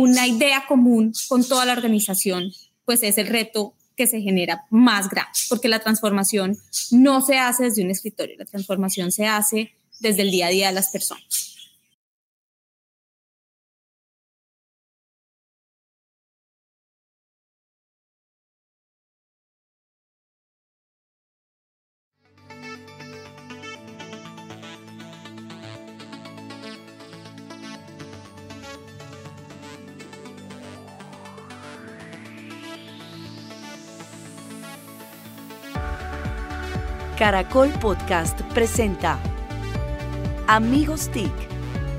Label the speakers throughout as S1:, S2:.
S1: una idea común con toda la organización, pues es el reto que se genera más grande, porque la transformación no se hace desde un escritorio, la transformación se hace desde el día a día de las personas.
S2: Caracol Podcast presenta Amigos TIC,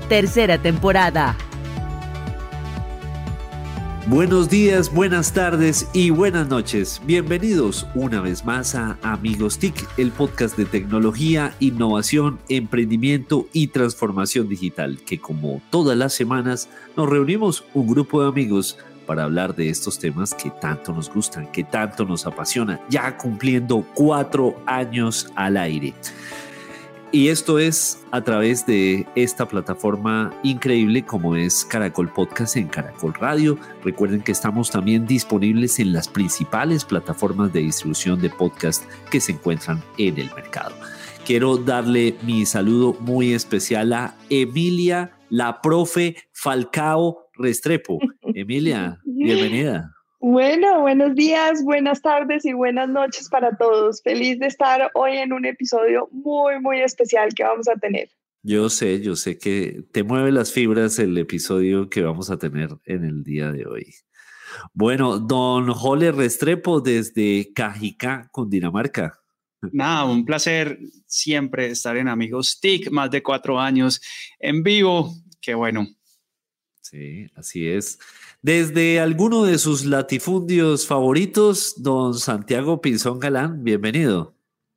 S2: tercera temporada.
S3: Buenos días, buenas tardes y buenas noches. Bienvenidos una vez más a Amigos TIC, el podcast de tecnología, innovación, emprendimiento y transformación digital, que como todas las semanas nos reunimos un grupo de amigos para hablar de estos temas que tanto nos gustan, que tanto nos apasiona, ya cumpliendo cuatro años al aire. Y esto es a través de esta plataforma increíble como es Caracol Podcast en Caracol Radio. Recuerden que estamos también disponibles en las principales plataformas de distribución de podcast que se encuentran en el mercado. Quiero darle mi saludo muy especial a Emilia, la profe Falcao Restrepo. Emilia, bienvenida.
S4: Bueno, buenos días, buenas tardes y buenas noches para todos. Feliz de estar hoy en un episodio muy, muy especial que vamos a tener.
S3: Yo sé, yo sé que te mueve las fibras el episodio que vamos a tener en el día de hoy. Bueno, don Jole Restrepo desde Cajicá, Cundinamarca.
S5: Nada, un placer siempre estar en Amigos TIC, más de cuatro años en vivo. Qué bueno,
S3: Sí, así es. Desde alguno de sus latifundios favoritos, don Santiago Pinzón Galán, bienvenido.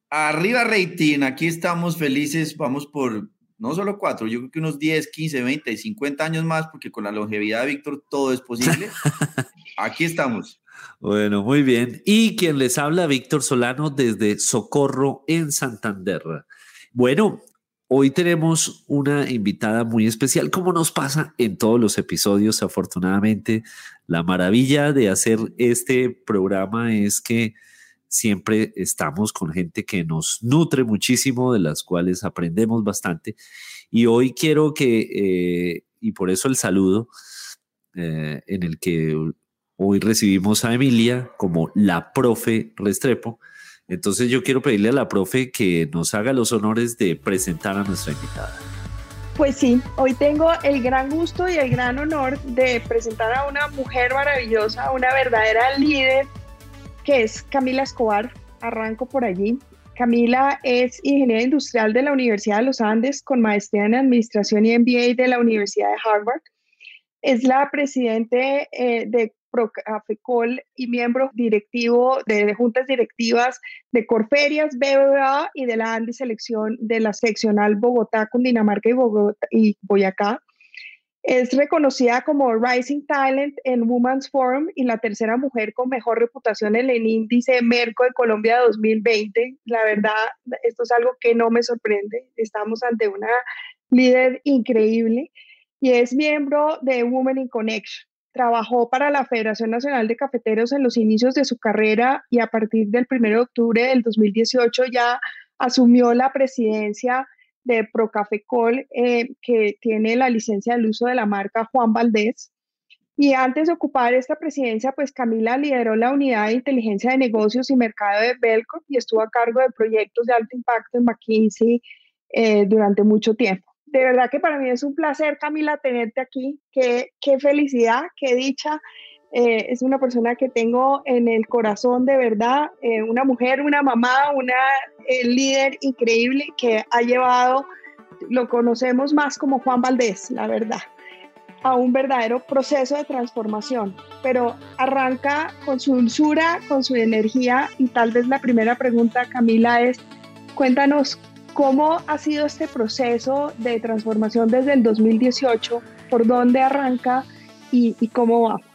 S6: Arriba, Reitín, aquí estamos felices, vamos por no solo cuatro, yo creo que unos 10, 15, 20, 50 años más, porque con la longevidad de Víctor todo es posible. aquí estamos.
S3: Bueno, muy bien. Y quien les habla, Víctor Solano, desde Socorro, en Santander. Bueno, Hoy tenemos una invitada muy especial, como nos pasa en todos los episodios, afortunadamente. La maravilla de hacer este programa es que siempre estamos con gente que nos nutre muchísimo, de las cuales aprendemos bastante. Y hoy quiero que, eh, y por eso el saludo, eh, en el que hoy recibimos a Emilia como la profe Restrepo, entonces yo quiero pedirle a la profe que nos haga los honores de presentar a nuestra invitada.
S4: Pues sí, hoy tengo el gran gusto y el gran honor de presentar a una mujer maravillosa, una verdadera líder, que es Camila Escobar. Arranco por allí. Camila es ingeniera industrial de la Universidad de los Andes con maestría en Administración y MBA de la Universidad de Harvard. Es la presidente eh, de Procafecol y miembro directivo de, juntas directivas de Corferias, BBVA y de la Andes Selección de la seccional Bogotá, Cundinamarca y, Bogotá, y Boyacá. Es reconocida como Rising Talent en Women's Forum y la tercera mujer con mejor reputación en el índice Merco de Colombia 2020. La verdad, esto es algo que no me sorprende. Estamos ante una líder increíble y es miembro de Women in Connection Trabajó para la Federación Nacional de Cafeteros en los inicios de su carrera y a partir del 1 de octubre del 2018 ya asumió la presidencia de Procafecol, eh, que tiene la licencia del uso de la marca Juan Valdés. Y antes de ocupar esta presidencia, pues Camila lideró la unidad de inteligencia de negocios y mercado de Belco y estuvo a cargo de proyectos de alto impacto en McKinsey eh, durante mucho tiempo de verdad que para mí es un placer, Camila, tenerte aquí. Qué, qué felicidad, qué dicha. Eh, es una persona que tengo en el corazón de verdad, eh, una mujer, una mamá, una eh, líder increíble que ha llevado, lo conocemos más como Juan Valdés, la verdad, a un verdadero proceso de transformación, pero arranca con su dulzura, con su energía y tal vez la primera pregunta, Camila, es, cuéntanos ¿Cómo ha sido este proceso de transformación desde el 2018? ¿Por dónde arranca y, cómo vamos?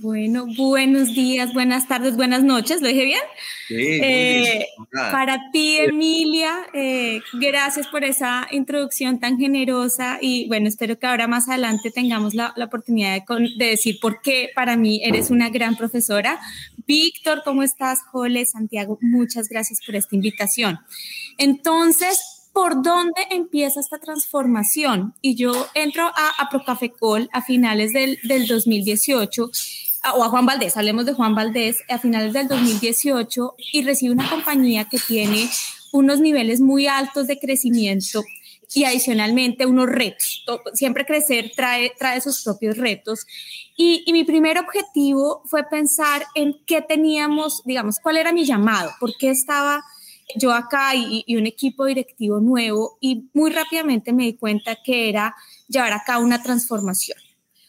S1: Bueno, buenos días, buenas tardes, buenas noches, ¿lo dije bien?
S6: Sí, muy
S1: Eh,
S6: bien.
S1: Para ti, Emilia, eh, gracias por esa introducción tan generosa y bueno, espero que ahora más adelante tengamos la, la oportunidad de, con- de decir por qué para mí eres una gran profesora. Víctor, ¿cómo estás? Jole, Santiago, muchas gracias por esta invitación. Entonces, ¿por dónde empieza esta transformación? Y yo entro a, a Procafecol a finales del, del 2018 a- o a Juan Valdés, hablemos de Juan Valdés, a finales del 2018 y recibe una compañía que tiene unos niveles muy altos de crecimiento y adicionalmente unos retos. To- Siempre crecer trae, trae sus propios retos. Y, y mi primer objetivo fue pensar en qué teníamos, digamos, cuál era mi llamado, por qué estaba yo acá y, un equipo directivo nuevo y muy rápidamente me di cuenta que era llevar a cabo una transformación.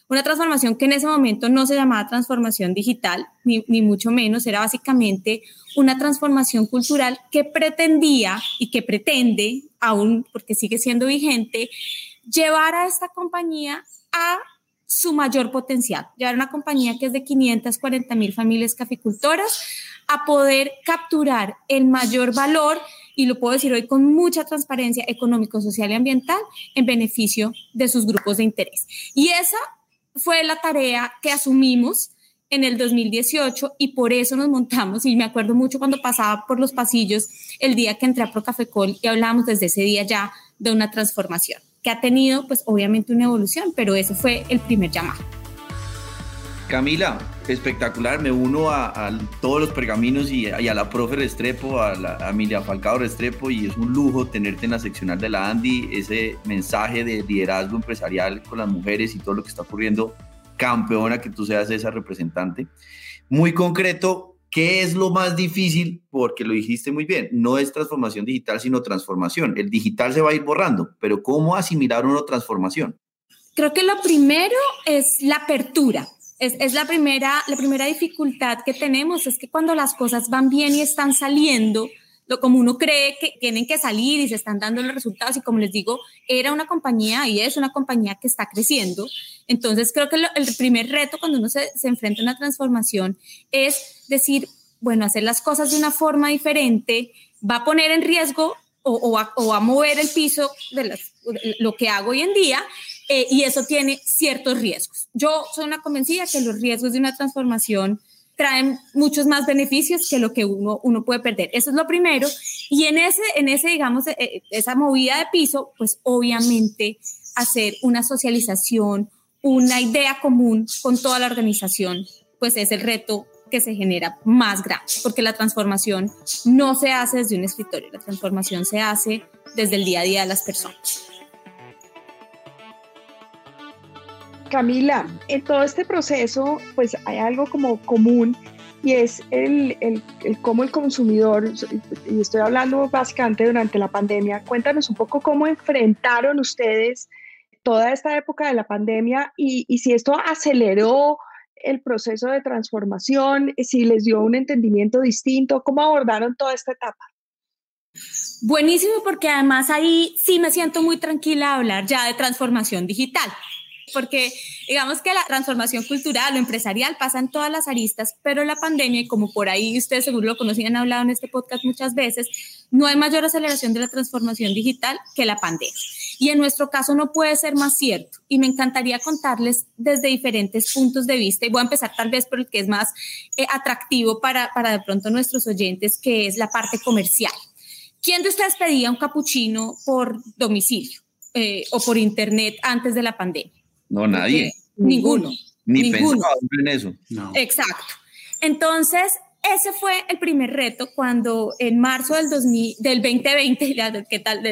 S1: Una transformación que en ese momento no se llamaba transformación digital, ni, ni mucho menos, era básicamente una transformación cultural que pretendía y que pretende, aún porque sigue siendo vigente, llevar a esta compañía a su mayor potencial, llevar una compañía que es de 540 mil familias caficultoras a poder capturar el mayor valor, y lo puedo decir hoy con mucha transparencia económico, social y ambiental, en beneficio de sus grupos de interés. Y esa fue la tarea que asumimos en el 2018 y por eso nos montamos y me acuerdo mucho cuando pasaba por los pasillos el día que entré a Procafecol y hablábamos desde ese día ya de una transformación que ha tenido pues obviamente una evolución, pero eso fue el primer llamado.
S6: Camila, espectacular, me uno a, a todos los pergaminos y, y a la profe Restrepo, a la a Emilia Falcao Restrepo, y es un lujo tenerte en la seccional de la Andy, ese mensaje de liderazgo empresarial con las mujeres y todo lo que está ocurriendo, campeona que tú seas esa representante. Muy concreto, ¿qué es lo más difícil? Porque lo dijiste muy bien, no es transformación digital, sino transformación. El digital se va a ir borrando, pero ¿cómo asimilar una transformación?
S1: Creo que lo primero es la apertura. Es, es, la, primera, la primera dificultad que tenemos, es que cuando las cosas van bien y están saliendo, lo, como uno cree que tienen que salir y se están dando los resultados, y como les digo, era una compañía y es una compañía que está creciendo. Entonces, creo que el primer reto cuando uno se, se enfrenta a una transformación es decir, bueno, hacer las cosas de una forma diferente va a poner en riesgo o, o, va, o a mover el piso de las, lo que hago hoy en día eh, y eso tiene ciertos riesgos. Yo soy una convencida que los riesgos de una transformación traen muchos más beneficios que lo que uno, uno puede perder. Eso es lo primero. Y en ese, en ese digamos, eh, esa movida de piso, pues obviamente hacer una socialización, una idea común con toda la organización, pues es el reto que se genera más grande, porque la transformación no se hace desde un escritorio, la transformación se hace desde el día a día de las personas.
S4: Camila, en todo este proceso, pues hay algo como común y es el, el, el, cómo el consumidor, y estoy hablando básicamente durante la pandemia, cuéntanos un poco cómo enfrentaron ustedes toda esta época de la pandemia y, y si esto aceleró el proceso de transformación, si les dio un entendimiento distinto, cómo abordaron toda esta etapa.
S1: Buenísimo, porque además ahí sí me siento muy tranquila a hablar ya de transformación digital porque digamos que la transformación cultural o empresarial pasa en todas las aristas, pero la pandemia, y como por ahí ustedes seguro lo conocen, han hablado en este podcast muchas veces, no hay mayor aceleración de la transformación digital que la pandemia. Y en nuestro caso no puede ser más cierto. Y me encantaría contarles desde diferentes puntos de vista, y voy a empezar tal vez por el que es más eh, atractivo para, para de pronto nuestros oyentes, que es la parte comercial. ¿Quién de ustedes pedía un capuchino por domicilio eh, o por internet antes de la pandemia?
S6: No, nadie.
S1: Ninguno.
S6: Ni
S1: ninguno.
S6: pensaba en eso.
S5: No.
S1: Exacto. Entonces, ese fue el primer reto cuando en marzo del, 2000, del 2020, ya, ¿qué tal?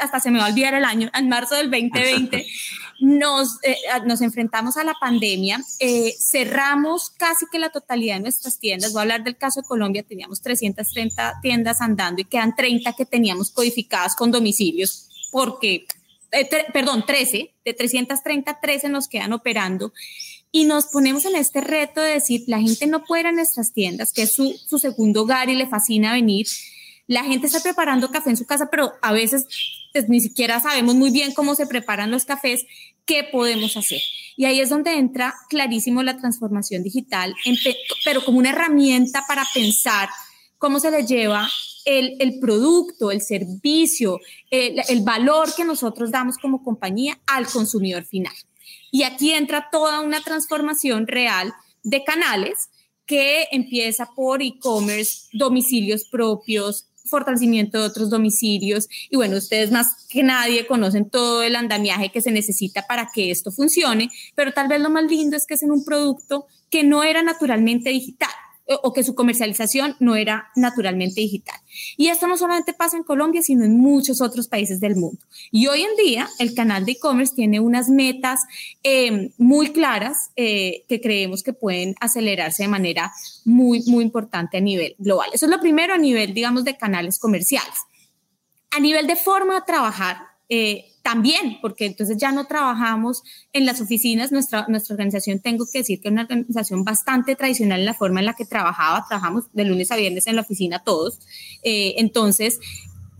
S1: Hasta se me va a olvidar el año, en marzo del 2020 nos, eh, nos enfrentamos a la pandemia, eh, cerramos casi que la totalidad de nuestras tiendas, voy a hablar del caso de Colombia, teníamos 330 tiendas andando y quedan 30 que teníamos codificadas con domicilios porque eh, perdón, 13, de 330, 13 nos quedan operando. Y nos ponemos en este reto de decir, la gente no puede ir a nuestras tiendas, que es su, su segundo hogar y le fascina venir. La gente está preparando café en su casa, pero a veces pues, ni siquiera sabemos muy bien cómo se preparan los cafés. ¿qué podemos hacer? Y ahí es donde entra clarísimo la transformación digital, pero como una herramienta para pensar cómo se le lleva el, producto, el servicio, el, el valor que nosotros damos como compañía al consumidor final. Y aquí entra toda una transformación real de canales que empieza por e-commerce, domicilios propios, fortalecimiento de otros domicilios. Y bueno, ustedes más que nadie conocen todo el andamiaje que se necesita para que esto funcione, pero tal vez lo más lindo es que es en un producto que no era naturalmente digital o que su comercialización no era naturalmente digital. Y esto no solamente pasa en Colombia, sino en muchos otros países del mundo. Y hoy en día el canal de e-commerce tiene unas metas eh, muy claras eh, que creemos que pueden acelerarse de manera muy, muy importante a nivel global. Eso es lo primero a nivel, digamos, de canales comerciales. A nivel de forma de trabajar, eh, también, porque entonces ya no trabajamos en las oficinas, nuestra, nuestra organización, tengo que decir que es una organización bastante tradicional en la forma en la que trabajaba, trabajamos de lunes a viernes en la oficina todos, eh, entonces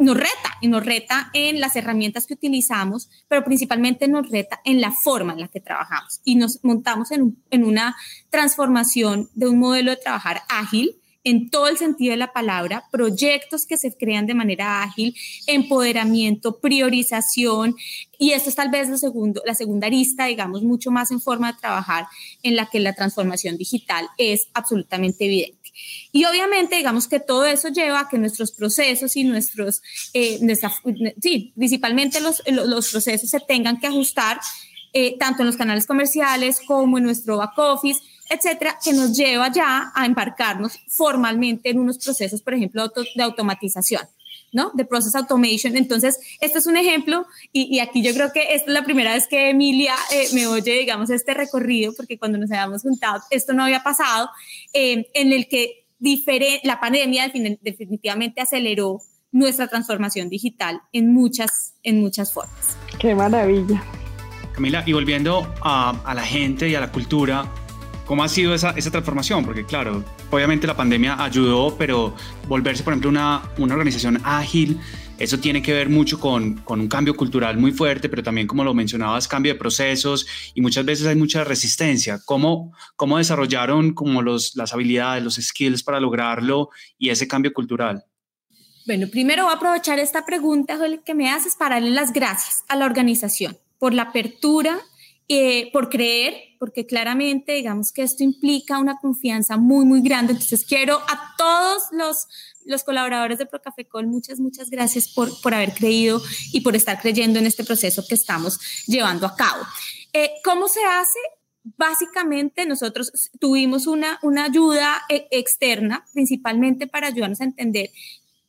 S1: nos reta y nos reta en las herramientas que utilizamos, pero principalmente nos reta en la forma en la que trabajamos. Y nos montamos en, en una transformación de un modelo de trabajar ágil, en todo el sentido de la palabra, proyectos que se crean de manera ágil, empoderamiento, priorización, y esto es tal vez lo segundo, la segunda arista, digamos, mucho más en forma de trabajar en la que la transformación digital es absolutamente evidente. Y obviamente, digamos que todo eso lleva a que nuestros procesos y nuestros, eh, sí, principalmente los, los, procesos se tengan que ajustar eh, tanto en los canales comerciales como en nuestro back office, etcétera, que nos lleva ya a embarcarnos formalmente en unos procesos, por ejemplo, de automatización. ¿no? De Process Automation. Entonces, este es un ejemplo y, aquí yo creo que esta es la primera vez que Emilia eh, me oye, digamos, este recorrido, porque cuando nos habíamos juntado, esto no había pasado, eh, en el que la pandemia definitivamente aceleró nuestra transformación digital en muchas, en muchas formas.
S4: Qué maravilla.
S5: Camila, y volviendo a, a la gente y a la cultura, ¿Cómo ha sido esa, esa, transformación? Porque claro, obviamente la pandemia ayudó, pero volverse, por ejemplo, una, una organización ágil, eso tiene que ver mucho con, con, un cambio cultural muy fuerte, pero también, como lo mencionabas, cambio de procesos y muchas veces hay mucha resistencia. ¿Cómo, cómo desarrollaron como los, las habilidades, los skills para lograrlo y ese cambio cultural?
S1: Bueno, primero voy a aprovechar esta pregunta que me haces para darle las gracias a la organización por la apertura eh, por creer, porque claramente digamos que esto implica una confianza muy, muy grande. Entonces quiero a todos los, los colaboradores de Procafecol, muchas, muchas gracias por, por haber creído y por estar creyendo en este proceso que estamos llevando a cabo. Eh, ¿Cómo se hace? Básicamente nosotros tuvimos una, una ayuda eh, externa, principalmente para ayudarnos a entender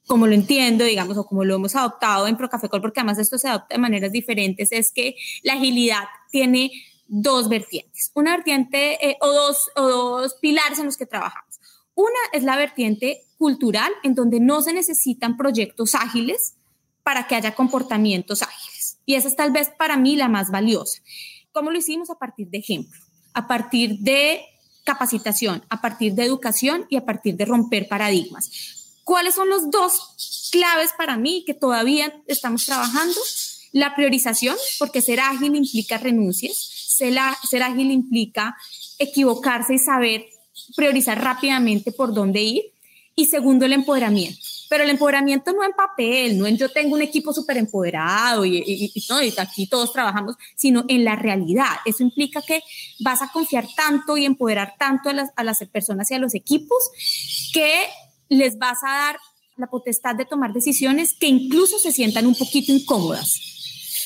S1: como lo entiendo, digamos, o como lo hemos adoptado en Procafecol, porque además esto se adopta de maneras diferentes, es que la agilidad tiene dos vertientes, una vertiente eh, o, dos, o dos pilares en los que trabajamos. Una es la vertiente cultural, en donde no se necesitan proyectos ágiles para que haya comportamientos ágiles. Y esa es tal vez para mí la más valiosa. ¿Cómo lo hicimos? A partir de ejemplo, a partir de capacitación, a partir de educación y a partir de romper paradigmas. ¿Cuáles son los dos claves para mí que todavía estamos trabajando? La priorización, porque ser ágil implica renuncias, ser, ágil implica equivocarse y saber priorizar rápidamente por dónde ir. Y segundo, el empoderamiento. Pero el empoderamiento no en papel, no en yo tengo un equipo súper empoderado y, y, aquí todos trabajamos, sino en la realidad. Eso implica que vas a confiar tanto y empoderar tanto a las, a las personas y a los equipos que les vas a dar la potestad de tomar decisiones que incluso se sientan un poquito incómodas.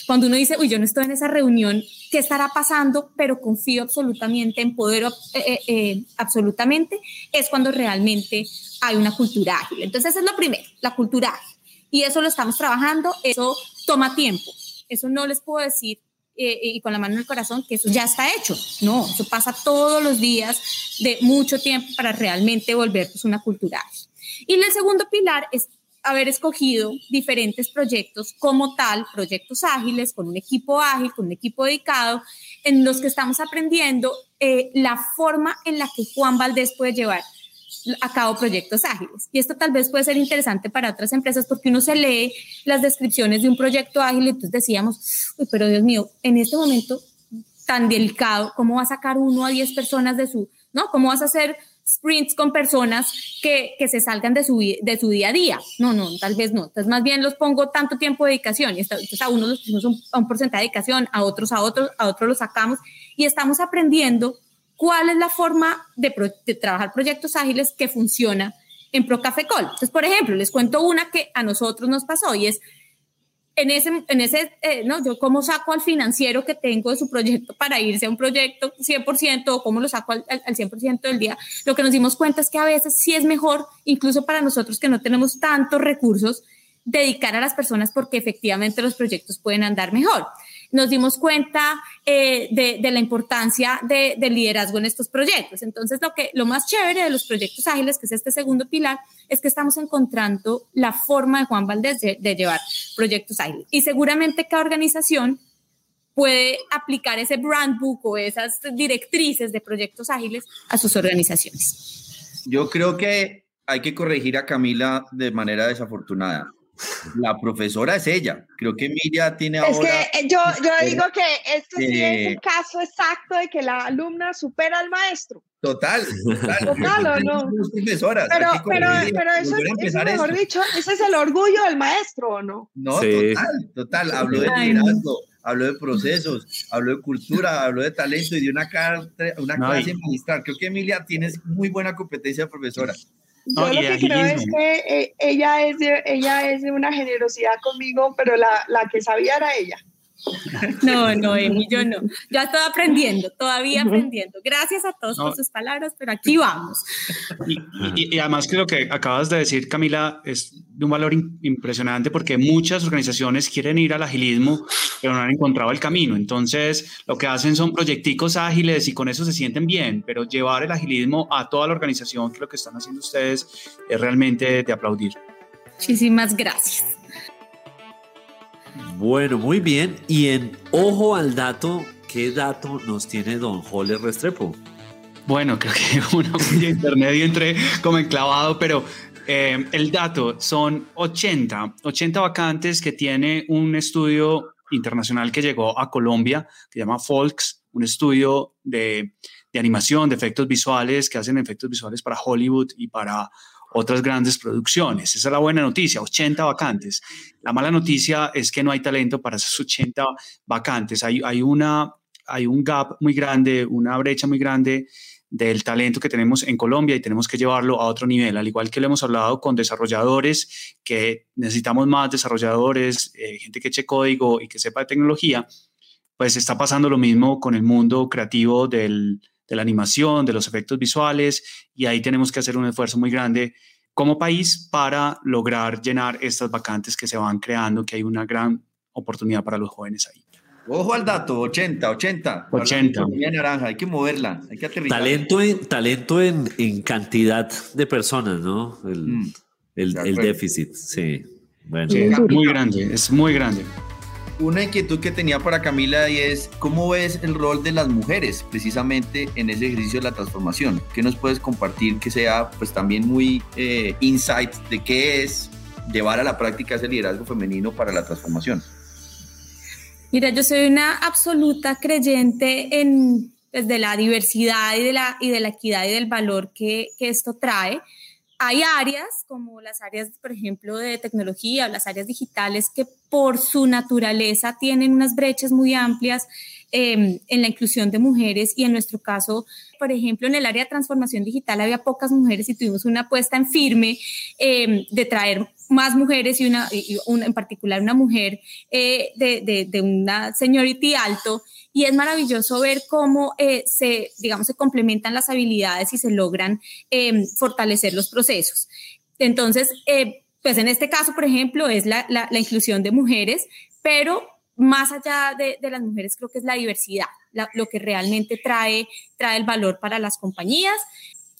S1: Cuando uno dice, uy, yo no estoy en esa reunión, ¿qué estará pasando? Pero confío absolutamente, en poder eh, eh, eh, absolutamente, es cuando realmente hay una cultura ágil. Entonces, es lo primero, la cultura ágil. Y eso lo estamos trabajando, eso toma tiempo. Eso no les puedo decir y con la mano en el corazón que eso ya está hecho. No, eso pasa todos los días de mucho tiempo para realmente volvernos una cultura ágil. Y el segundo pilar es haber escogido diferentes proyectos como tal, proyectos ágiles, con un equipo ágil, con un equipo dedicado, en los que estamos aprendiendo eh, la forma en la que Juan Valdés puede llevar a cabo proyectos ágiles. Y esto tal vez puede ser interesante para otras empresas porque uno se lee las descripciones de un proyecto ágil y entonces decíamos, Uy, pero Dios mío, en este momento tan delicado, ¿cómo va a sacar uno a 10 personas de su, ¿no? ¿Cómo vas a hacer sprints con personas que, que, se salgan de su, de su día a día. No, no, tal vez no. Entonces, más bien los pongo tanto tiempo de dedicación. Y entonces, a unos los pusimos un, a un porcentaje de dedicación, a otros a otros, a otros los sacamos y estamos aprendiendo cuál es la forma de, pro, de trabajar proyectos ágiles que funciona en ProCafecol. Entonces, por ejemplo, les cuento una que a nosotros nos pasó y es en ese, en ese eh, ¿no? Yo cómo saco al financiero que tengo de su proyecto para irse a un proyecto 100% o cómo lo saco al, al 100% del día. Lo que nos dimos cuenta es que a veces sí es mejor, incluso para nosotros que no tenemos tantos recursos, dedicar a las personas porque efectivamente los proyectos pueden andar mejor nos dimos cuenta eh, de, de, la importancia de, del liderazgo en estos proyectos. Entonces, lo, que, lo más chévere de los proyectos ágiles, que es este segundo pilar, es que estamos encontrando la forma de Juan Valdés de, de llevar proyectos ágiles. Y seguramente cada organización puede aplicar ese brand book o esas directrices de proyectos ágiles a sus organizaciones.
S6: Yo creo que hay que corregir a Camila de manera desafortunada. La profesora es ella. Creo que Emilia tiene ahora...
S4: Es que eh, yo, yo digo que esto sí es el caso exacto de que la alumna supera al maestro.
S6: Total, total.
S4: Total, ¿o no?
S6: Profesoras,
S4: pero, pero, pero eso, es, mejor dicho, ese es el orgullo del maestro, ¿o no?
S6: No, sí. total, total. Habló de liderazgo, habló de procesos, habló de cultura, habló de talento y de una, una no, clase magistral. Creo que Emilia tienes muy buena competencia de profesora.
S4: Yo no, lo que creo es que eh, ella, es de, ella es de una generosidad conmigo, pero la, la que sabía era ella.
S1: No, no, Emi, yo no. Ya estoy aprendiendo, todavía aprendiendo. Gracias a todos no. por sus palabras, pero aquí vamos.
S5: Y, y, y, además que lo que acabas de decir, Camila, es de un valor impresionante porque muchas organizaciones quieren ir al agilismo, pero no han encontrado el camino. Entonces, lo que hacen son proyecticos ágiles y con eso se sienten bien, pero llevar el agilismo a toda la organización, que lo que están haciendo ustedes es realmente de aplaudir.
S1: Muchísimas gracias.
S3: Bueno, muy bien. Y en ojo al dato, ¿qué dato nos tiene don Joler Restrepo?
S5: Bueno, creo que una de internet y entré como enclavado, pero eh, el dato son 80, 80 vacantes que tiene un estudio internacional que llegó a Colombia, que se llama Folks, un estudio de, de animación, de efectos visuales, que hacen efectos visuales para Hollywood y para otras grandes producciones. Esa es la buena noticia, 80 vacantes. La mala noticia es que no hay talento para esas 80 vacantes. Hay, hay, una, hay un gap muy grande, una brecha muy grande del talento que tenemos en Colombia y tenemos que llevarlo a otro nivel, al igual que lo hemos hablado con desarrolladores, que necesitamos más desarrolladores, eh, gente que eche código y que sepa de tecnología, pues está pasando lo mismo con el mundo creativo del, de la animación, de los efectos visuales, y ahí tenemos que hacer un esfuerzo muy grande como país para lograr llenar estas vacantes que se van creando, que hay una gran oportunidad para los jóvenes ahí.
S6: Ojo al dato, 80, 80.
S5: 80.
S6: naranja, hay que moverla, hay que aterrizar.
S3: Talento en, talento en, en cantidad de personas, ¿no? El, mm, el, el déficit, sí.
S5: Bueno. Sí, es muy grande, es muy grande
S6: una inquietud que tenía para Camila y es cómo ves el rol de las mujeres precisamente en ese ejercicio de la transformación. ¿Qué nos puedes compartir que sea pues también muy eh, insight de qué es llevar a la práctica ese liderazgo femenino para la transformación?
S1: Mira, yo soy una absoluta creyente en pues, la diversidad y de la, y de la equidad y del valor que, que esto trae hay áreas como las áreas, por ejemplo, de tecnología o las áreas digitales que por su naturaleza tienen unas brechas muy amplias eh, en la inclusión de mujeres y en nuestro caso, por ejemplo, en el área de transformación digital había pocas mujeres y tuvimos una apuesta en firme eh, de traer más mujeres y una, en particular una mujer eh, de, una seniority alto y es maravilloso ver cómo eh, se, digamos, se complementan las habilidades y se logran eh, fortalecer los procesos. Entonces, eh, pues en este caso, por ejemplo, es la, la, inclusión de mujeres, pero más allá de, de, las mujeres, creo que es la diversidad, lo que realmente trae, trae el valor para las compañías.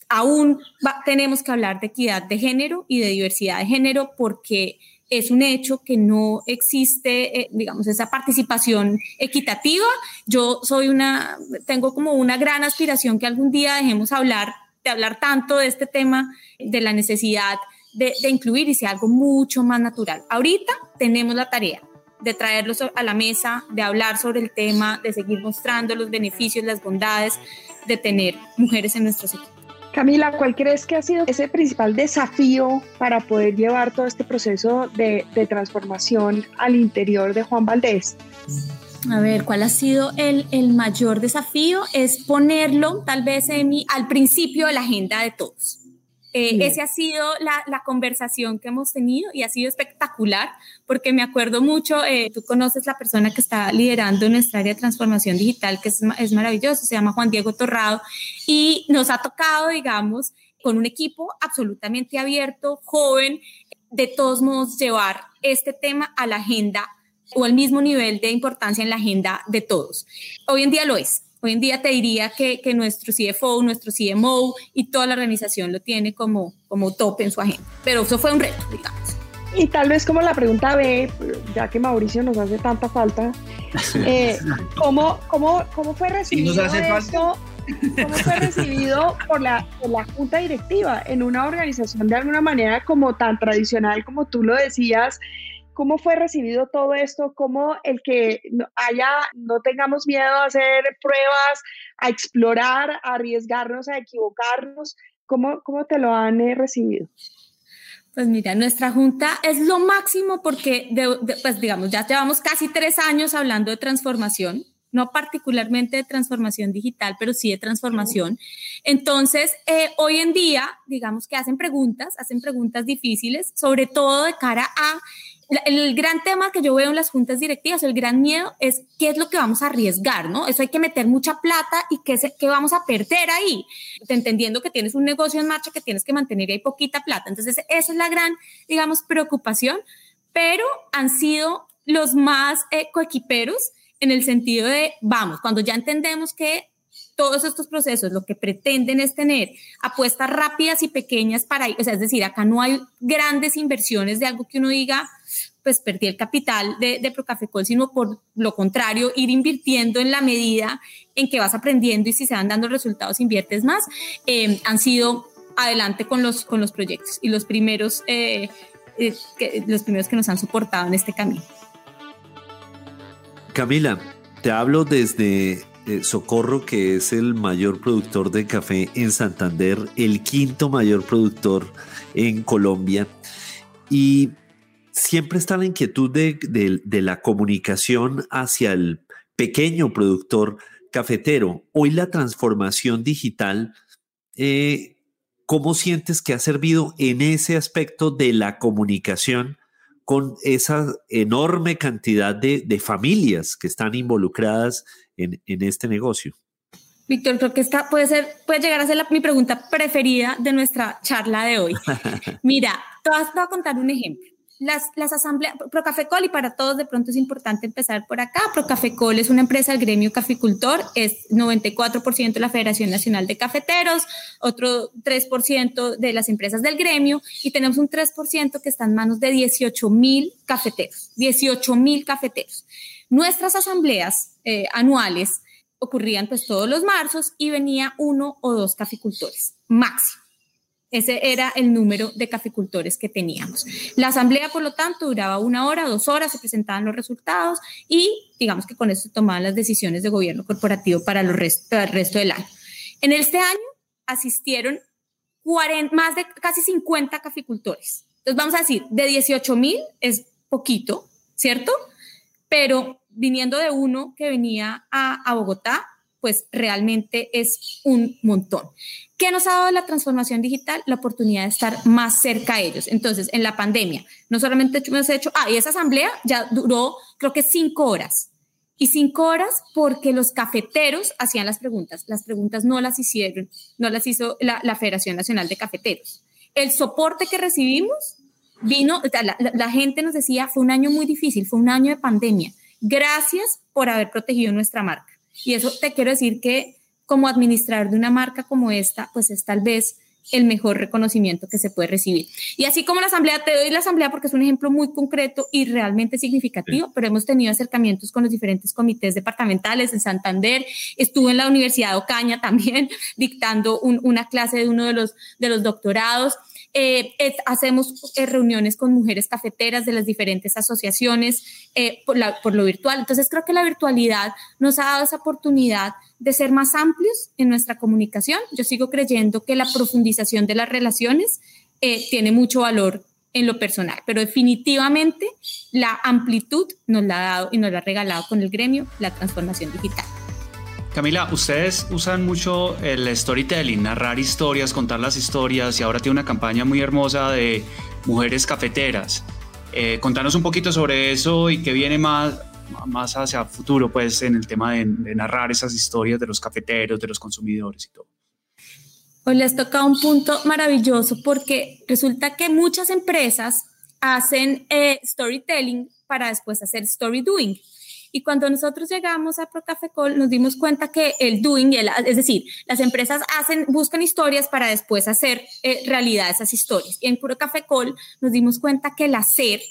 S1: Aún tenemos que hablar de equidad de género y de diversidad de género porque es un hecho que no existe, eh, digamos, esa participación equitativa. Yo soy una, tengo como una gran aspiración que algún día dejemos hablar, de hablar tanto de este tema, de la necesidad de, de incluir y sea algo mucho más natural. Ahorita tenemos la tarea de traerlos a la mesa, de hablar sobre el tema, de seguir mostrando los beneficios, las bondades de tener mujeres en nuestros equipos.
S4: Camila, ¿cuál crees que ha sido ese principal desafío para poder llevar todo este proceso de, transformación al interior de Juan Valdés?
S1: A ver, ¿cuál ha sido el, mayor desafío? Es ponerlo tal vez al principio de la agenda de todos. Eh, esa ha sido la, conversación que hemos tenido y ha sido espectacular porque me acuerdo mucho, eh, tú conoces la persona que está liderando nuestra área de transformación digital, que es, es maravilloso, se llama Juan Diego Torrado, y nos ha tocado, digamos, con un equipo absolutamente abierto, joven, de todos modos llevar este tema a la agenda o al mismo nivel de importancia en la agenda de todos. Hoy en día lo es. Hoy en día te diría que, que, nuestro CFO, nuestro CMO y toda la organización lo tiene como, como top en su agenda. Pero eso fue un reto, digamos.
S4: Y tal vez como la pregunta B, ya que Mauricio nos hace tanta falta, eh, ¿cómo, cómo, cómo, fue recibido esto? ¿Cómo fue recibido por la, por la junta directiva en una organización de alguna manera como tan tradicional como tú lo decías? ¿Cómo fue recibido todo esto? ¿Cómo el que haya, no tengamos miedo a hacer pruebas, a explorar, a arriesgarnos, a equivocarnos? ¿Cómo, cómo te lo han eh, recibido?
S1: Pues mira, nuestra junta es lo máximo porque, pues digamos, ya llevamos casi tres años hablando de transformación, no particularmente de transformación digital, pero sí de transformación. Entonces, eh, hoy en día, digamos que hacen preguntas, hacen preguntas difíciles, sobre todo de cara a el gran tema que yo veo en las juntas directivas, el gran miedo es qué es lo que vamos a arriesgar, ¿no? Eso hay que meter mucha plata y qué, qué vamos a perder ahí, entendiendo que tienes un negocio en marcha que tienes que mantener ahí poquita plata. Entonces, esa es la gran, digamos, preocupación, pero han sido los más eh, coequiperos en el sentido de, vamos, cuando ya entendemos que todos estos procesos lo que pretenden es tener apuestas rápidas y pequeñas para, o sea, es decir, acá no hay grandes inversiones de algo que uno diga, pues perdí el capital de, de Procafecol, sino por lo contrario, ir invirtiendo en la medida en que vas aprendiendo y si se van dando resultados inviertes más, eh, han sido adelante con los, con los proyectos y los primeros, eh, eh, que, los primeros que nos han soportado en este camino.
S3: Camila, te hablo desde Socorro, que es el mayor productor de café en Santander, el quinto mayor productor en Colombia. Y siempre está la inquietud de, la comunicación hacia el pequeño productor cafetero. Hoy la transformación digital, eh, ¿cómo sientes que ha servido en ese aspecto de la comunicación con esa enorme cantidad de, familias que están involucradas en, este negocio?
S1: Víctor, creo que esta puede ser, puede llegar a ser mi pregunta preferida de nuestra charla de hoy. Mira, te voy a contar un ejemplo las, las asambleas, Procafecol, y para todos de pronto es importante empezar por acá, Procafecol es una empresa del gremio caficultor, es 94% de la Federación Nacional de Cafeteros, otro 3% de las empresas del gremio, y tenemos un 3% que está en manos de 18 mil cafeteros, 18 mil cafeteros. Nuestras asambleas eh, anuales ocurrían pues todos los marzos y venía uno o dos caficultores, máximo. Ese era el número de caficultores que teníamos. La asamblea, por lo tanto, duraba una hora, dos horas, se presentaban los resultados y digamos que con eso tomaban las decisiones de gobierno corporativo para, el resto del año. En este año asistieron más de casi 50 caficultores. Entonces, vamos a decir, de 18 mil es poquito, ¿cierto? Pero viniendo de uno que venía a, a Bogotá, pues realmente es un montón. ¿Qué nos ha dado la transformación digital? La oportunidad de estar más cerca a ellos. Entonces, en la pandemia, no solamente hemos hecho, ah, y esa asamblea ya duró, creo que cinco horas. Y cinco horas porque los cafeteros hacían las preguntas. Las preguntas no las hicieron, no las hizo la, Federación Nacional de Cafeteros. El soporte que recibimos vino, la, la gente nos decía, fue un año muy difícil, fue un año de pandemia. Gracias por haber protegido nuestra marca. Y eso te quiero decir que como administrador de una marca como esta, pues es tal vez el mejor reconocimiento que se puede recibir. Y así como la asamblea, te doy la asamblea porque es un ejemplo muy concreto y realmente significativo, pero hemos tenido acercamientos con los diferentes comités departamentales en Santander. Estuve en la Universidad de Ocaña también dictando una clase de uno de los, de los doctorados. Eh, hacemos eh, reuniones con mujeres cafeteras de las diferentes asociaciones eh, por, por lo virtual. Entonces creo que la virtualidad nos ha dado esa oportunidad de ser más amplios en nuestra comunicación. Yo sigo creyendo que la profundización de las relaciones tiene mucho valor en lo personal, pero definitivamente la amplitud nos la ha dado y nos la ha regalado con el gremio la transformación digital.
S5: Camila, ustedes usan mucho el storytelling, narrar historias, contar las historias y ahora tiene una campaña muy hermosa de mujeres cafeteras. Eh, contanos un poquito sobre eso y qué viene más, más hacia futuro, pues, en el tema de, narrar esas historias de los cafeteros, de los consumidores y todo.
S1: Pues les toca un punto maravilloso porque resulta que muchas empresas hacen eh, storytelling para después hacer story doing. Y cuando nosotros llegamos a Procafecol, nos dimos cuenta que el doing, es decir, las empresas hacen, buscan historias para después hacer eh, realidad esas historias. Y en Procafecol nos dimos cuenta que el hacer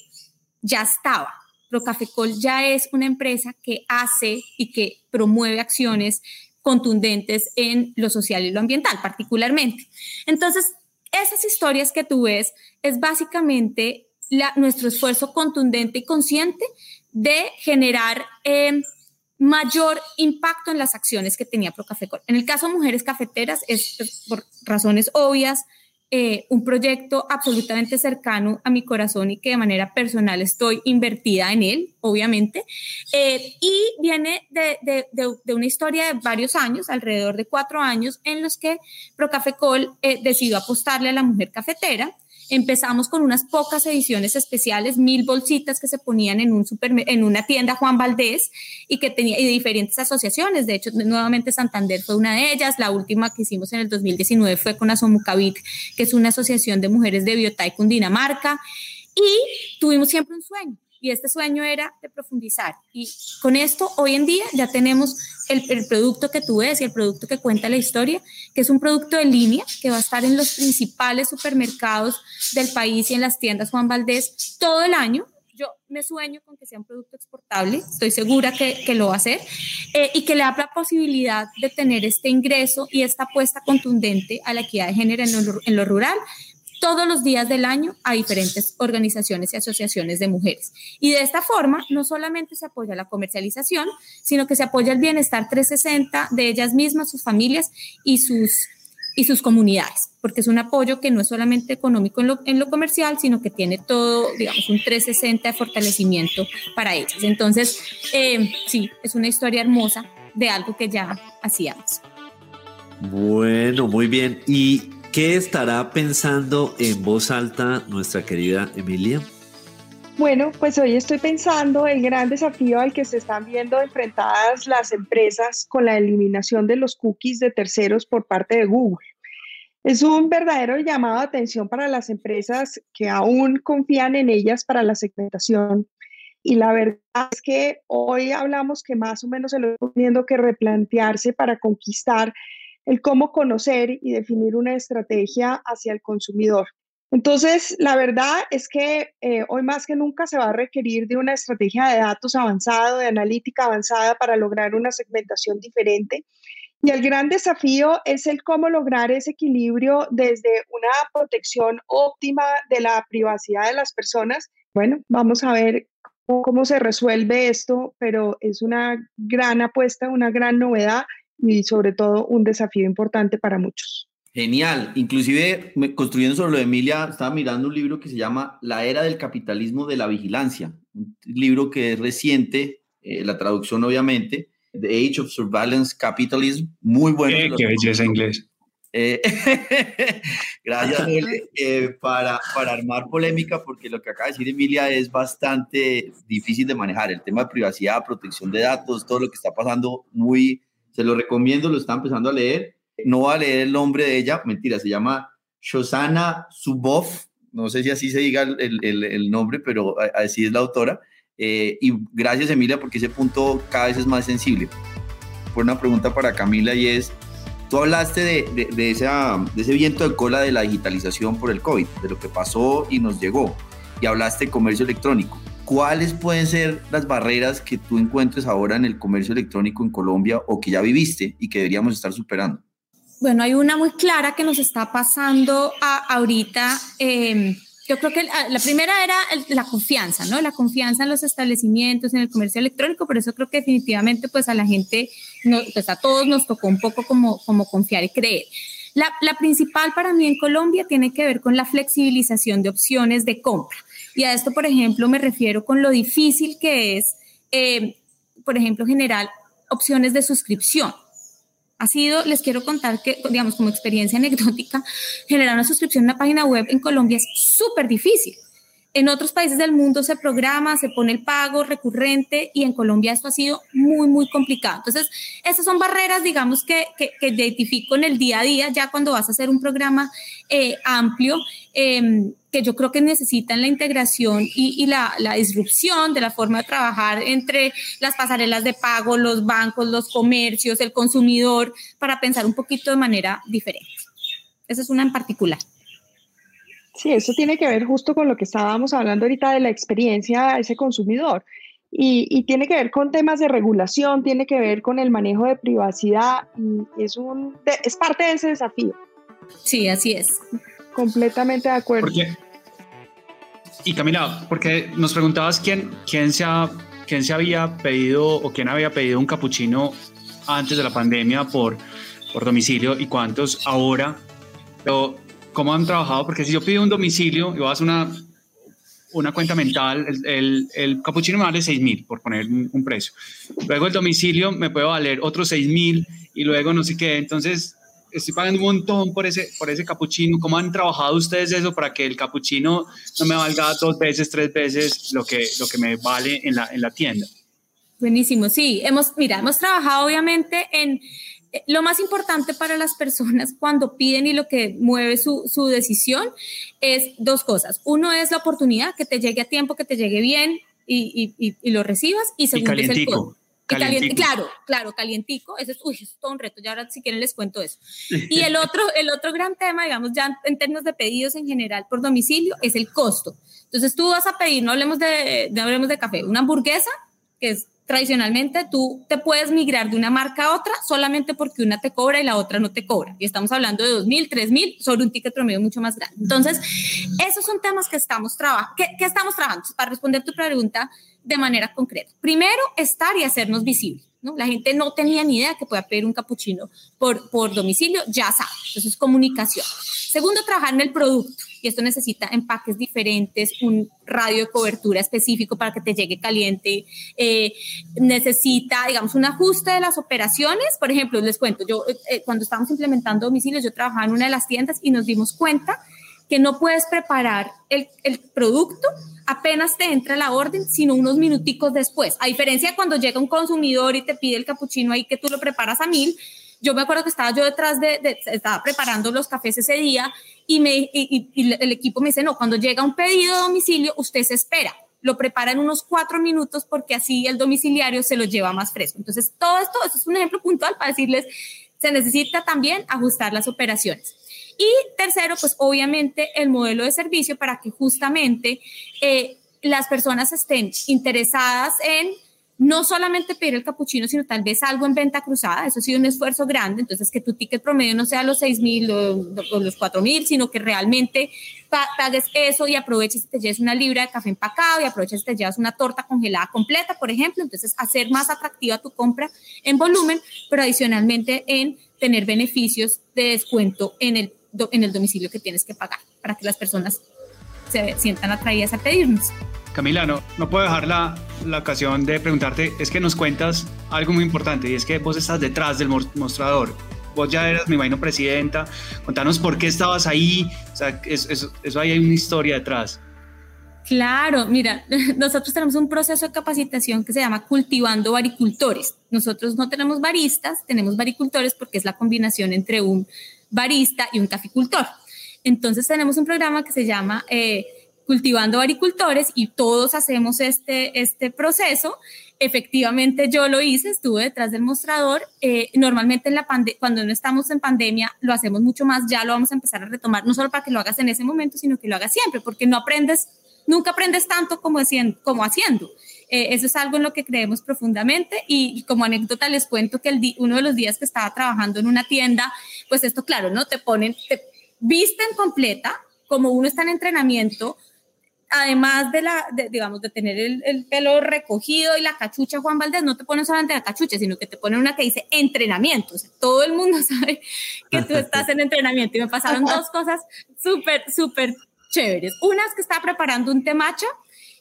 S1: ya estaba. Procafecol ya es una empresa que hace y que promueve acciones contundentes en lo social y lo ambiental, particularmente. Entonces, esas historias que tú ves es básicamente nuestro esfuerzo contundente y consciente de generar em, mayor impacto en las acciones que tenía Procafecol. En el caso de mujeres cafeteras, es, por razones obvias, eh, un proyecto absolutamente cercano a mi corazón y que de manera personal estoy invertida en él, obviamente. Eh, y viene de, de, de, una historia de varios años, alrededor de cuatro años, en los que Procafecol eh, decidió apostarle a la mujer cafetera Empezamos con unas pocas ediciones especiales, mil bolsitas que se ponían en, un super, en una tienda Juan Valdés y que tenía y diferentes asociaciones. De hecho, nuevamente Santander fue una de ellas. La última que hicimos en el 2019 fue con Asomucavic, que es una asociación de mujeres de Biotay Cundinamarca. Y tuvimos siempre un sueño y este sueño era de profundizar. Y con esto, hoy en día ya tenemos el, producto que tú ves y el producto que cuenta la historia, que es un producto de línea que va a estar en los principales supermercados del país y en las tiendas Juan Valdés todo el año. Yo me sueño con que sea un producto exportable, estoy segura que, que lo va a ser, eh, y que le da la posibilidad de tener este ingreso y esta apuesta contundente a la equidad de género en lo rural todos los días del año a diferentes organizaciones y asociaciones de mujeres. Y de esta forma, no solamente se apoya la comercialización, sino que se apoya el bienestar 360 de ellas mismas, sus familias y sus, y sus comunidades, porque es un apoyo que no es solamente económico en lo, en lo comercial, sino que tiene todo, digamos, un 360 de fortalecimiento para ellas. Entonces, eh, sí, es una historia hermosa de algo que ya hacíamos.
S3: Bueno, muy bien. Y ¿Qué estará pensando en voz alta nuestra querida Emilia?
S4: Bueno, pues hoy estoy pensando el gran desafío al que se están viendo enfrentadas las empresas con la eliminación de los cookies de terceros por parte de Google. Es un verdadero llamado de atención para las empresas que aún confían en ellas para la segmentación. Y la verdad es que hoy hablamos que más o menos se lo está teniendo que replantearse para conquistar el cómo conocer y definir una estrategia hacia el consumidor. Entonces, la verdad es que eh, hoy más que nunca se va a requerir de una estrategia de datos avanzado, de analítica avanzada para lograr una segmentación diferente. Y el gran desafío es el cómo lograr ese equilibrio desde una protección óptima de la privacidad de las personas. Bueno, vamos a ver cómo se resuelve esto, pero es una gran apuesta, una gran novedad y sobre todo un desafío importante para muchos.
S6: Genial. Inclusive, construyendo sobre lo de Emilia, estaba mirando un libro que se llama La era del capitalismo de la vigilancia, un libro que es reciente, eh, la traducción obviamente, The Age of Surveillance Capitalism, muy bueno.
S5: Eh, qué belleza inglés.
S6: Eh, gracias para, para armar polémica, porque lo que acaba de decir Emilia es bastante difícil de manejar. El tema de privacidad, protección de datos, todo lo que está pasando muy se lo recomiendo, lo está empezando a leer. No va a leer el nombre de ella, mentira, se llama Shosana Subov, no sé si así se diga el, el, el nombre, pero así es la autora. Eh, y gracias Emilia porque ese punto cada vez es más sensible. Por una pregunta para Camila y es, Tú hablaste de, de, esa, de ese viento de cola de la digitalización por el COVID, de lo que pasó y nos llegó, y hablaste de comercio electrónico. ¿Cuáles pueden ser las barreras que tú encuentres ahora en el comercio electrónico en Colombia o que ya viviste y que deberíamos estar superando?
S1: Bueno, hay una muy clara que nos está pasando ahorita. Eh, yo creo que la, primera era la confianza, ¿no? La confianza en los establecimientos, en el comercio electrónico, por eso creo que definitivamente pues a la gente, pues a todos nos tocó un poco como, como confiar y creer. La, la, principal para mí en Colombia tiene que ver con la flexibilización de opciones de compra. Y a esto, por ejemplo, me refiero con lo difícil que es, eh, por ejemplo, generar opciones de suscripción. Ha sido, les quiero contar que, digamos, como experiencia anecdótica, generar una suscripción a una página web en Colombia es súper difícil. En otros países del mundo se programa, se pone el pago recurrente y en Colombia esto ha sido muy, muy complicado. Entonces, esas son barreras, digamos, que, que, identifico en el día a día, ya cuando vas a hacer un programa eh, amplio, em, que yo creo que necesitan la integración y, la, la, disrupción de la forma de trabajar entre las pasarelas de pago, los bancos, los comercios, el consumidor, para pensar un poquito de manera diferente. Esa es una en particular.
S4: Sí, eso tiene que ver justo con lo que estábamos hablando ahorita de la experiencia de ese consumidor. Y, tiene que ver con temas de regulación, tiene que ver con el manejo de privacidad y es, un, es parte de ese desafío.
S1: Sí, así es.
S4: Completamente de acuerdo.
S5: y Camila, porque nos preguntabas quién, quién, se ha, quién se había pedido o quién había pedido un capuchino antes de la pandemia por, por domicilio y cuántos ahora. Pero cómo han trabajado, porque si yo pido un domicilio y vas a una, una cuenta mental, el, el, el capuchino me vale 6 mil, por poner un, precio. Luego el domicilio me puede valer otros 6 mil y luego no sé qué. Entonces, estoy pagando un montón por ese, por ese capuchino. ¿Cómo han trabajado ustedes eso para que el capuchino no me valga dos veces, tres veces lo que, lo que me vale en la, en la tienda?
S1: Buenísimo, sí. Hemos, mira, hemos trabajado obviamente en lo más importante para las personas cuando piden y lo que mueve su, su, decisión es dos cosas. Uno es la oportunidad, que te llegue a tiempo, que te llegue bien y, y, y, lo recibas. Y segundo es el costo. claro, claro, calientico. Eso es, uy, es todo un reto. Ya ahora si quieren les cuento eso. Y el otro, el otro gran tema, digamos, ya en términos de pedidos en general por domicilio, es el costo. Entonces tú vas a pedir, no hablemos de, no hablemos de café, una hamburguesa, que es tradicionalmente tú te puedes migrar de una marca a otra solamente porque una te cobra y la otra no te cobra. Y estamos hablando de 2.000, 3.000 sobre un ticket promedio mucho más grande. Entonces, esos son temas que estamos, trabajando. que estamos trabajando. Para responder tu pregunta de manera concreta. Primero, estar y hacernos visibles. ¿no? La gente no tenía ni idea que podía pedir un capuchino por, por domicilio, ya sabe. Eso es comunicación. Segundo, trabajar en el producto. Y esto necesita empaques diferentes, un radio de cobertura específico para que te llegue caliente. Eh, necesita, digamos, un ajuste de las operaciones. Por ejemplo, les cuento, yo eh, cuando estábamos implementando domicilios, yo trabajaba en una de las tiendas y nos dimos cuenta que no puedes preparar el, el producto apenas te entra la orden, sino unos minuticos después. A diferencia de cuando llega un consumidor y te pide el capuchino ahí que tú lo preparas a mil, yo me acuerdo que estaba yo detrás de, estaba preparando los cafés ese día y, me, y, el equipo me dice, no, cuando llega un pedido de domicilio, usted se espera, lo prepara en unos cuatro minutos porque así el domiciliario se lo lleva más fresco. Entonces, todo esto, eso es un ejemplo puntual para decirles, se necesita también ajustar las operaciones. Y tercero, pues obviamente el modelo de servicio para que justamente eh, las personas estén interesadas en no solamente pedir el capuchino, sino tal vez algo en venta cruzada. Eso ha sido un esfuerzo grande. Entonces, que tu ticket promedio no sea los 6 mil o, los 4 mil, sino que realmente pagues eso y aproveches y te lleves una libra de café empacado y aproveches y te llevas una torta congelada completa, por ejemplo. Entonces, hacer más atractiva tu compra en volumen, pero adicionalmente en tener beneficios de descuento en el, en el domicilio que tienes que pagar para que las personas se sientan atraídas a pedirnos.
S5: Camila, no, no puedo dejar la, ocasión de preguntarte, es que nos cuentas algo muy importante y es que vos estás detrás del mostrador. Vos ya eras, mi vaino presidenta. Contanos por qué estabas ahí. O sea, eso, eso, ahí hay una historia detrás.
S1: Claro, mira, nosotros tenemos un proceso de capacitación que se llama Cultivando Baricultores. Nosotros no tenemos baristas, tenemos baricultores porque es la combinación entre un barista y un caficultor. Entonces tenemos un programa que se llama... Eh, cultivando agricultores y todos hacemos este, este proceso. Efectivamente, yo lo hice, estuve detrás del mostrador. Eh, normalmente en la cuando no estamos en pandemia, lo hacemos mucho más, ya lo vamos a empezar a retomar, no solo para que lo hagas en ese momento, sino que lo hagas siempre, porque no aprendes, nunca aprendes tanto como haciendo. Como haciendo. Eh, eso es algo en lo que creemos profundamente y, como anécdota les cuento que el uno de los días que estaba trabajando en una tienda, pues esto claro, ¿no? Te ponen, te visten completa, como uno está en entrenamiento, además de la, digamos, de tener el, pelo recogido y la cachucha Juan Valdés, no te ponen solamente la cachucha, sino que te ponen una que dice entrenamiento. O sea, todo el mundo sabe que tú estás en entrenamiento. Y me pasaron dos cosas súper, súper chéveres. Una es que estaba preparando un temacha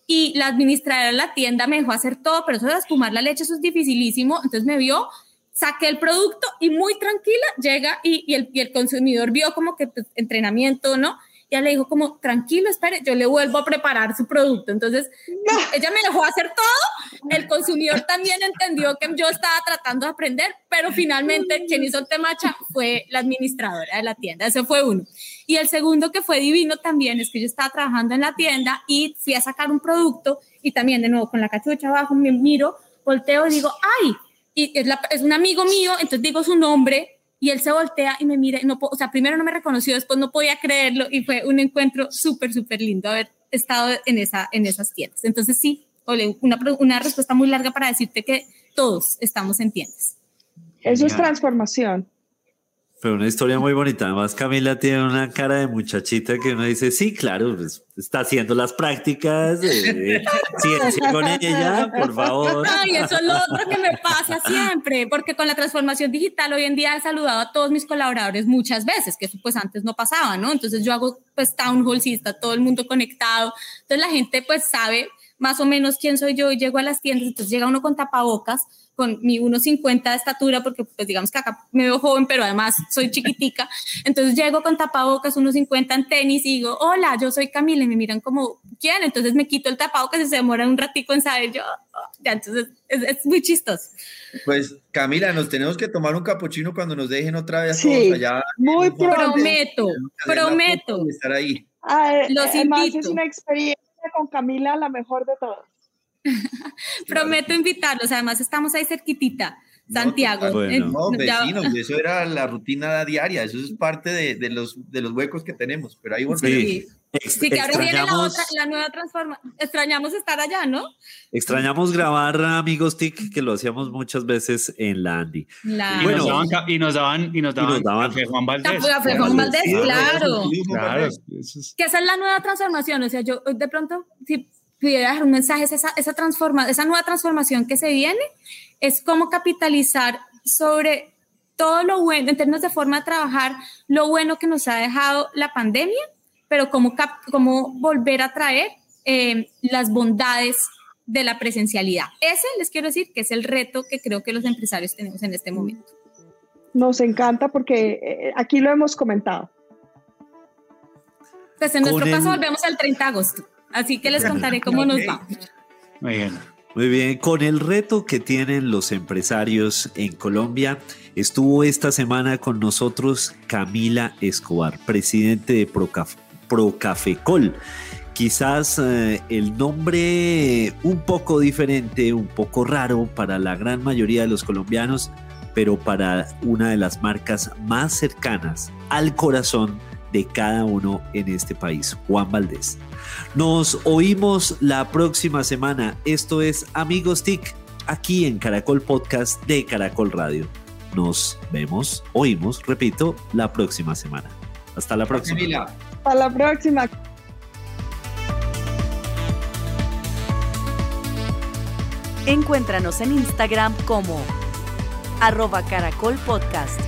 S1: y la administradora de la tienda me dejó hacer todo, pero eso de espumar la leche, eso es dificilísimo. Entonces me vio, saqué el producto y muy tranquila llega y, y, el, y el, consumidor vio como que pues, entrenamiento, ¿no? Ya le dijo como, tranquilo, espere, yo le vuelvo a preparar su producto. Entonces, ella me dejó hacer todo. El consumidor también entendió que yo estaba tratando de aprender, pero finalmente quien hizo el temacha fue la administradora de la tienda. Ese fue uno. Y el segundo que fue divino también es que yo estaba trabajando en la tienda y fui a sacar un producto y también de nuevo con la cachucha abajo me miro, volteo y digo, ay, y es, es un amigo mío, entonces digo su nombre y él se voltea y me mira, no, o sea, primero no me reconoció, después no podía creerlo y fue un encuentro súper, súper lindo haber estado en, esa, en esas tiendas. Entonces sí, Ole, una, una respuesta muy larga para decirte que todos estamos en tiendas.
S4: Eso es transformación.
S3: Pero una historia muy bonita. Además, Camila tiene una cara de muchachita que uno dice, sí, claro, pues, está haciendo las prácticas, eh, ciencia con ella, por favor.
S1: Ay, eso es lo otro que me pasa siempre, porque con la transformación digital hoy en día he saludado a todos mis colaboradores muchas veces, que eso pues antes no pasaba, ¿no? Entonces yo hago pues town hall, sí, está todo el mundo conectado, entonces la gente pues sabe más o menos quién soy yo y llego a las tiendas, entonces llega uno con tapabocas, con mi 1,50 de estatura, porque pues digamos que acá me veo joven, pero además soy chiquitica, entonces llego con tapabocas, 1,50 en tenis y digo, hola, yo soy Camila, y me miran como, ¿quién? Entonces me quito el tapabocas y se demora un ratico en saber yo, oh, ya, entonces es, muy chistoso.
S6: Pues Camila, nos tenemos que tomar un capuchino cuando nos dejen otra vez
S4: sí, allá. Muy
S1: prometo, prometo.
S6: Estar ahí.
S4: Los invito. Es una experiencia con Camila la mejor de todas.
S1: Prometo invitarlos, además estamos ahí cerquitita. Santiago.
S6: No, vecinos, eso era la rutina diaria, eso es parte de, de, los, de los huecos que tenemos, pero ahí volvemos.
S1: Sí. sí, que ahora viene la, otra, la nueva transformación. Extrañamos estar allá, ¿no?
S3: Extrañamos grabar Amigos TIC, que lo hacíamos muchas veces en la Andy.
S5: Y, bueno, nos daban, y nos daban, y nos daban, café Juan Valdés.
S1: Café Juan Valdés, claro. claro. Que esa es la nueva transformación, o sea, yo de pronto, si pudiera dar un mensaje, esa, esa, transforma, esa nueva transformación que se viene, es cómo capitalizar sobre todo lo bueno, en términos de forma de trabajar, lo bueno que nos ha dejado la pandemia, pero cómo, cómo volver a traer eh, las bondades de la presencialidad. Ese les quiero decir que es el reto que creo que los empresarios tenemos en este momento.
S4: Nos encanta porque eh, aquí lo hemos comentado.
S1: Pues en nuestro caso volvemos al 30 de agosto. Así que les contaré cómo nos va.
S3: Muy bien. Muy bien, con el reto que tienen los empresarios en Colombia, estuvo esta semana con nosotros Camila Escobar, presidente de Procafecol. Quizás eh, el nombre un poco diferente, un poco raro para la gran mayoría de los colombianos, pero para una de las marcas más cercanas al corazón de cada uno en este país, Juan Valdés. Nos oímos la próxima semana. Esto es Amigos TIC, aquí en Caracol Podcast de Caracol Radio. Nos vemos, oímos, repito, la próxima semana. Hasta la próxima.
S4: Hasta la próxima.
S2: Encuéntranos en Instagram como arroba Caracol Podcast.